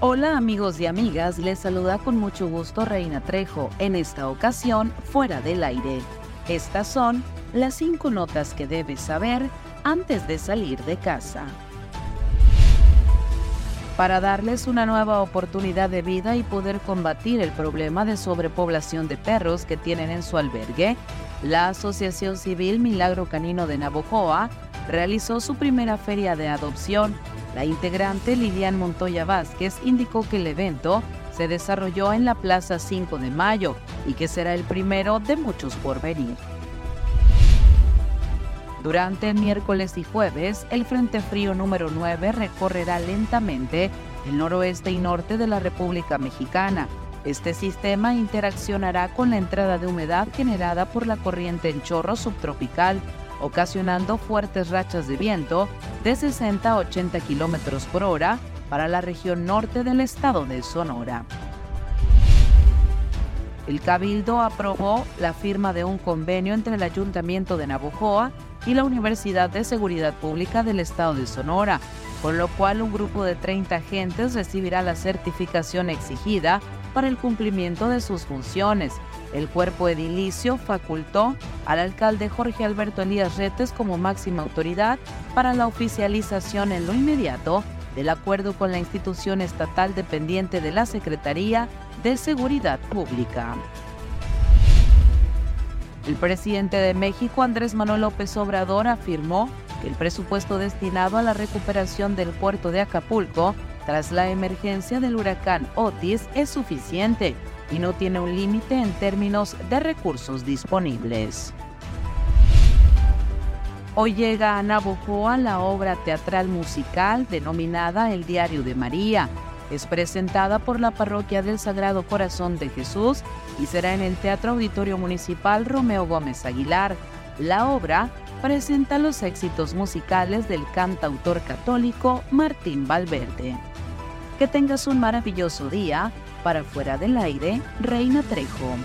Hola amigos y amigas, les saluda con mucho gusto Reina Trejo, en esta ocasión fuera del aire. Estas son las cinco notas que debes saber antes de salir de casa. Para darles una nueva oportunidad de vida y poder combatir el problema de sobrepoblación de perros que tienen en su albergue, la Asociación Civil Milagro Canino de Navojoa realizó su primera feria de adopción la integrante Lilian Montoya Vázquez indicó que el evento se desarrolló en la Plaza 5 de Mayo y que será el primero de muchos por venir. Durante miércoles y jueves, el Frente Frío número 9 recorrerá lentamente el noroeste y norte de la República Mexicana. Este sistema interaccionará con la entrada de humedad generada por la corriente en chorro subtropical ocasionando fuertes rachas de viento de 60 a 80 kilómetros por hora para la región norte del estado de Sonora. El Cabildo aprobó la firma de un convenio entre el Ayuntamiento de Navojoa y la Universidad de Seguridad Pública del Estado de Sonora, con lo cual un grupo de 30 agentes recibirá la certificación exigida para el cumplimiento de sus funciones. El cuerpo edilicio facultó al alcalde Jorge Alberto Elías Retes como máxima autoridad para la oficialización en lo inmediato del acuerdo con la institución estatal dependiente de la Secretaría de Seguridad Pública. El presidente de México, Andrés Manuel López Obrador, afirmó que el presupuesto destinado a la recuperación del puerto de Acapulco tras la emergencia del huracán Otis es suficiente y no tiene un límite en términos de recursos disponibles. Hoy llega a Navojoa la obra teatral musical denominada El Diario de María. Es presentada por la Parroquia del Sagrado Corazón de Jesús y será en el Teatro Auditorio Municipal Romeo Gómez Aguilar. La obra presenta los éxitos musicales del cantautor católico Martín Valverde. Que tengas un maravilloso día. Para fuera del aire, Reina Trejo.